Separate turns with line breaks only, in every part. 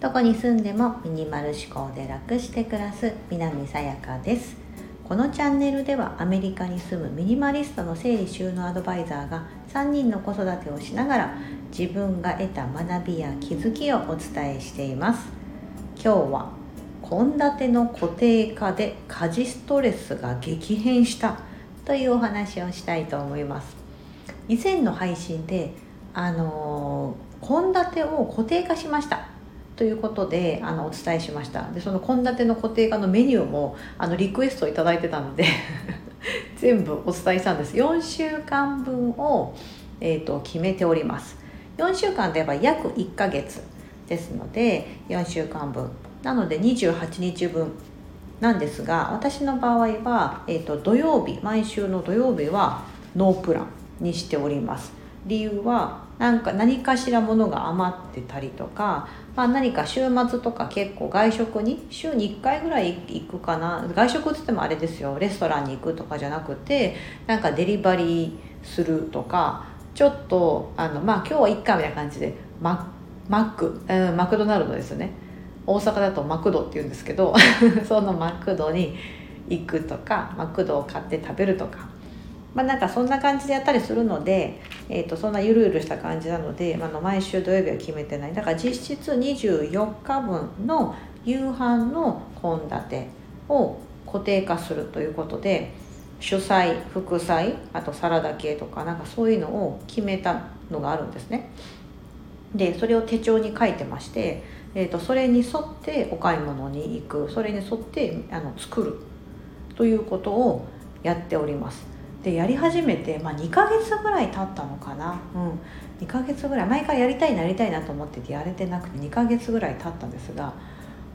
どこに住んでもミニマル思考で楽して暮らす南さやかです。このチャンネルではアメリカに住むミニマリストの整理収納アドバイザーが3人の子育てをしながら自分が得た学びや気づきをお伝えしています。今日は献立の固定化で家事ストレスが激変したというお話をしたいと思います。以前の配信であの献立を固定化しました。ということであのお伝えしました。でその献立の固定化のメニューもあのリクエストを頂いてたので 全部お伝えしたんです。4週間分を、えーと、決めております。4週間で言えば約1ヶ月ですので4週間分。なので28日分なんですが私の場合は、えーと土曜日毎週の土曜日はノープラン。にしております。理由はなんか何かしらものが余ってたりとか、まあ、何か週末とか結構外食に週に1回ぐらい行くかな。外食っつってもあれですよ。レストランに行くとかじゃなくてなんかデリバリーするとかちょっとあのまあ今日はいっかみたいな感じでママック、うん、マクドナルドですよね。大阪だとマクドって言うんですけど そのマクドに行くとかマクドを買って食べるとかまあ、なんかそんな感じでやったりするので、えー、とそんなゆるゆるした感じなので、まあ、の毎週土曜日は決めてないだから実質24日分の夕飯の献立を固定化するということで主菜副菜あとサラダ系とかなんかそういうのを決めたのがあるんですね。でそれを手帳に書いてまして、えー、とそれに沿ってお買い物に行くそれに沿ってあの作るということをやっております。でやり始めて、まあ、2ヶ月ぐらい経ったのかな、うん、2ヶ月ぐらい。前からやりたいなりたいなと思っててやれてなくて2ヶ月ぐらい経ったんですが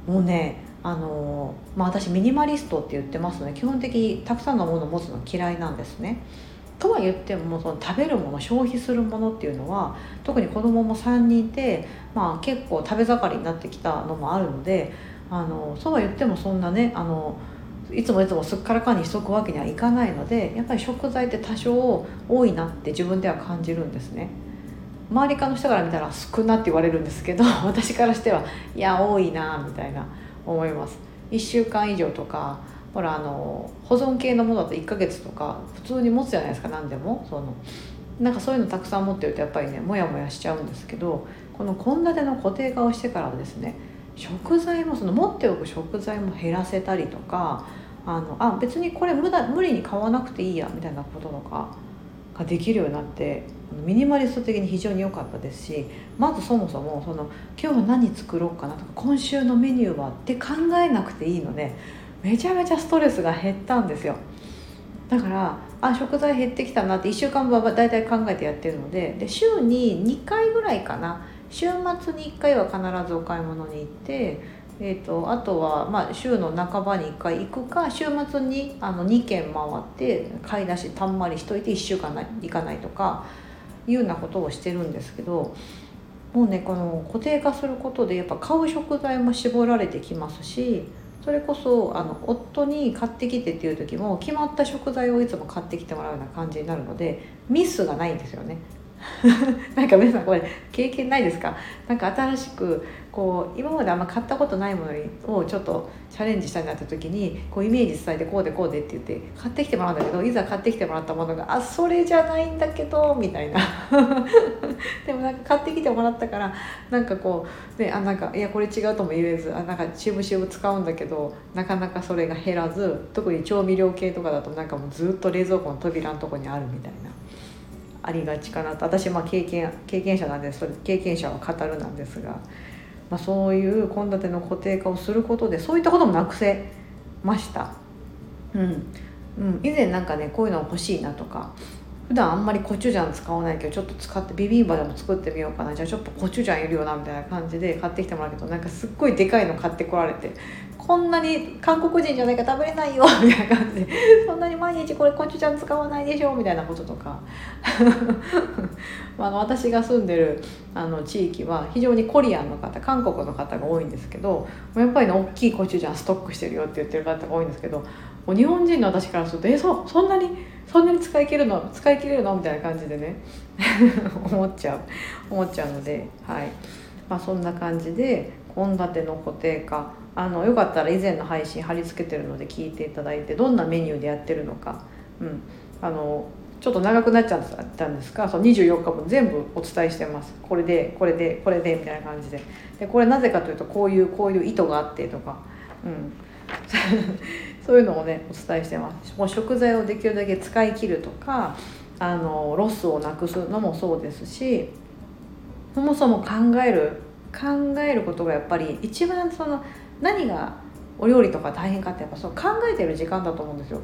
もうねあの、まあ、私ミニマリストって言ってますので基本的にたくさんのものを持つの嫌いなんですね。とは言ってもその食べるもの消費するものっていうのは特に子供も3人いて、まあ、結構食べ盛りになってきたのもあるのであのそうは言ってもそんなねあのいつもいつもすっからかんにしとくわけにはいかないのでやっぱり食材って多少多いなって自分では感じるんですね。周りかの人から見たら少なって言われるんですけど 私からしてはいや多いなみたいな思います。1週間以上とかほらあの保存系のものだと1ヶ月とか普通に持つじゃないですか何でも。そのなんかそういうのたくさん持ってるとやっぱりねモヤモヤしちゃうんですけどこの献立の固定化をしてからはですね食材もその持っておく食材も減らせたりとかあのあ別にこれ無だ無理に買わなくていいやみたいなこととかができるようになってミニマリスト的に非常に良かったですしまずそもそもその今日は何作ろうかなとか今週のメニューはって考えなくていいのでめちゃめちゃストレスが減ったんですよ。だからあ食材減ってきたなって1週間分は大体考えてやってるのでで週に2回ぐらいかな週末に1回は必ずお買い物に行ってえーと、あとは、まあ、週の半ばに1回行くか週末にあの2軒回って買い出したんまりしといて1週間行かないとかいうようなことをしてるんですけどもうねこの固定化することでやっぱ買う食材も絞られてきますしそれこそあの夫に買ってきてっていう時も決まった食材をいつも買ってきてもらうような感じになるのでミスがないんですよね。なんか皆さんこれ経験ないですか？なんか新しくこう今まであんま買ったことないものをちょっとチャレンジしたいなった時にこうイメージ伝えてこうでこうでって言って買ってきてもらうんだけどいざ買ってきてもらったものがあそれじゃないんだけどみたいな でもなんか買ってきてもらったからなんかこうねあなんかいやこれ違うとも言えずあなんかしぶしぶ使うんだけどなかなかそれが減らず特に調味料系とかだとなんかもうずっと冷蔵庫の扉のとこにあるみたいな。ありがちかなと。私まあ経験経験者なんでそれ経験者は語るなんですが、まあ、そういう献立の固定化をすることでそういったこともなくせました。うん、うん、以前なんかねこういうの欲しいなとか普段あんまりコチュジャン使わないけどちょっと使ってビビンバでも作ってみようかな。じゃあちょっとコチュジャンいるよなみたいな感じで買ってきてもらうけどなんかすっごいでかいの買ってこられてこんなに韓国人じゃないか食べれないよ みたいな感じ。でそんなに毎日これコチュジャン使わないでしょみたいなこととか。あの私が住んでるあの地域は非常にコリアンの方韓国の方が多いんですけどやっぱりね大きいコチュジャンストックしてるよって言ってる方が多いんですけど日本人の私からすると「えそそんなにそんなに使い切るの使い切れるの？みたいな感じでね 思っちゃう思っちゃうのではい。まあそんな感じで献立の固定化。あのよかったら以前の配信貼り付けてるので聞いていただいてどんなメニューでやってるのか、うん、あのちょっと長くなっちゃったんですがその24日分全部お伝えしてます。これでこれでこれでみたいな感じで。でこれなぜかというとこういうこういう意図があってとか、うん、そういうのをねお伝えしてます。もう食材をできるだけ使い切るとかあのロスをなくすのもそうですしそもそも考える考えることがやっぱり一番その何がお料理とか大変かってやっぱそう考えてる時間だと思うんですよ。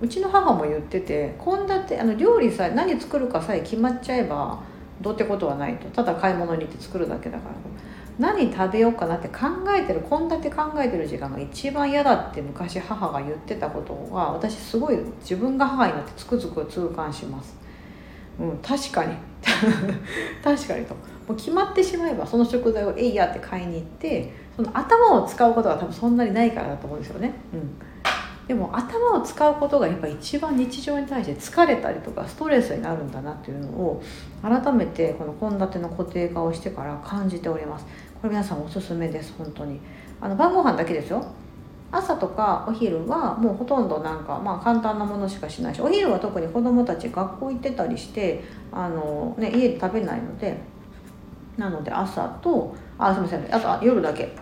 うちの母も言ってて献立あの料理さえ何作るかさえ決まっちゃえばどうってことはないとただ買い物に行って作るだけだから何食べようかなって考えてる献立考えてる時間が一番嫌だって昔母が言ってたことは私すごい自分が母になってつくづく痛感します。うん、確かに 確かにともう決まってしまえばその食材をえいやって買いに行ってその頭を使うことが多分そんなにないからだと思うんですよね。うん。でも頭を使うことがやっぱ一番日常に対して疲れたりとかストレスになるんだなっていうのを改めてこの献立の固定化をしてから感じております。これ皆さんおすすめです本当に。あの晩ご飯だけですよ。朝とかお昼はもうほとんどなんかまあ簡単なものしかしないしお昼は特に子供たち学校行ってたりしてあの、ね、家で食べないのでなので朝とあすみませんあと夜だけ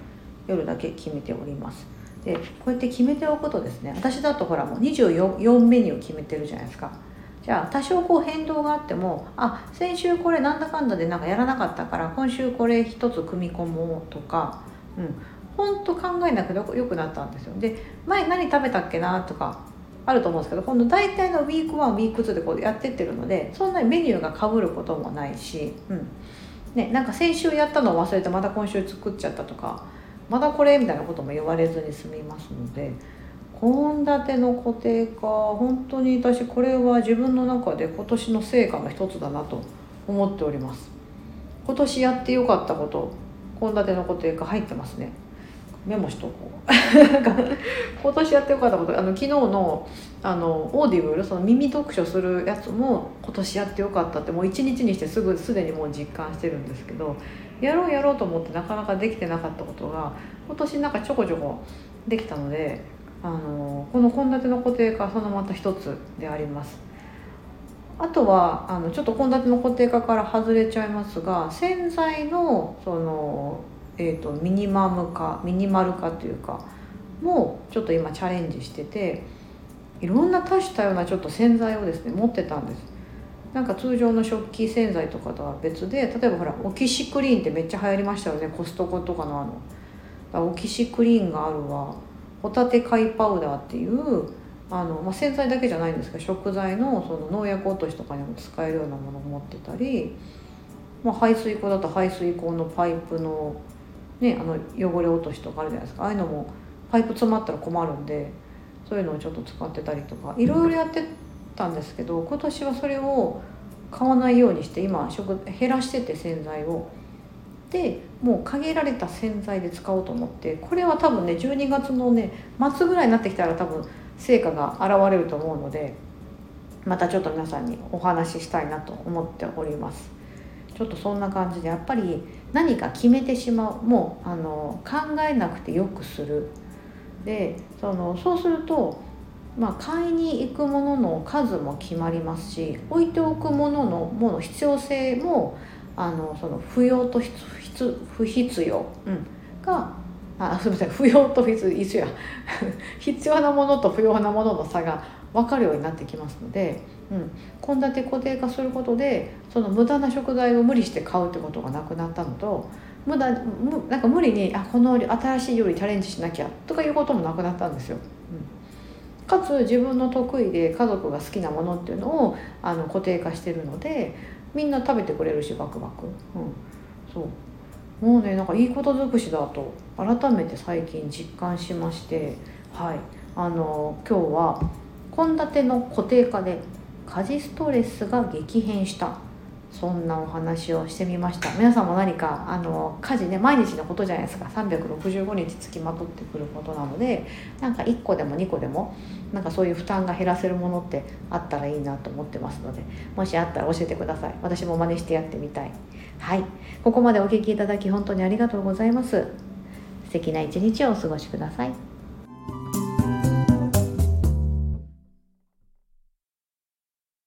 夜だけ決めております。でこうやって決めておくとですね私だとほらもう 24, メニュー決めてるじゃないですか。じゃあ多少こう変動があってもあ先週これなんだかんだでなんかやらなかったから今週これ一つ組み込もうとかうん。本当考えなくてよくなったんですよ。で前何食べたっけなとかあると思うんですけど今度大体のウィーク1ウィーク2でこうやってってるのでそんなにメニューがかぶることもないし、うん。ね、なんか先週やったのを忘れてまた今週作っちゃったとかまだこれみたいなことも言われずに済みますので献立の固定化本当に私これは自分の中で今年の成果の一つだなと思っております。今年やってよかったこと献立の固定化入ってますね。メモしとこう 今年やってよかったことあの昨日のあのオーディブルその耳読書するやつも今年やってよかったってもう一日にしてすぐすでにもう実感してるんですけどやろうやろうと思ってなかなかできてなかったことが今年なんかちょこちょこできたのであのこの献立の固定化そのまた一つであります。あとはあのちょっと献立の固定化から外れちゃいますが洗剤のその、えーと、ミニマム化ミニマル化というかもうちょっと今チャレンジしてていろんな多種多様なちょっと洗剤をですね持ってたんです。なんか通常の食器洗剤とかとは別で例えばほらオキシクリーンってめっちゃ流行りましたよねコストコとかのあのオキシクリーンがあるわホタテ貝パウダーっていうあの、まあ、洗剤だけじゃないんですけど食材のその農薬落としとかにも使えるようなものを持ってたり、まあ、排水口だと排水口のパイプの,、ね、あの汚れ落としとかあるじゃないですかああいうのもパイプ詰まったら困るんでそういうのをちょっと使ってたりとかいろいろやってたんですけど今年はそれを買わないようにして今食減らしてて洗剤を。でもう限られた洗剤で使おうと思ってこれは多分ね12月のね末ぐらいになってきたら多分成果が現れると思うのでまたちょっと皆さんにお話ししたいなと思っておりますちょっとそんな感じでやっぱり何か決めてしまうもうあの考えなくてよくする。でそのそうするとまあ、買いに行くものの数も決まりますし置いておくもののもの必要性もあのその不要と不必要、うん、があすみません不要と必一緒や。必要なものと不要なものの差が分かるようになってきますので献立、うん、固定化することでその無駄な食材を無理して買うってことがなくなったのと無駄むなんか無理にあこの新しい料理チャレンジしなきゃとかいうこともなくなったんですよ。うん。かつ自分の得意で家族が好きなものっていうのをあの固定化してるのでみんな食べてくれるしバクバク、うん、そう。もうねなんかいいこと尽くしだと改めて最近実感しましてはい。あの今日は献立の固定化で家事ストレスが激変した。そんなお話をしてみました。皆さんも何かあの家事ね毎日のことじゃないですか。365日つきまとってくることなのでなんか1個でも2個でもなんかそういう負担が減らせるものってあったらいいなと思ってますのでもしあったら教えてください。私も真似してやってみたい。はい。ここまでお聴きいただき本当にありがとうございます。素敵な一日をお過ごしください。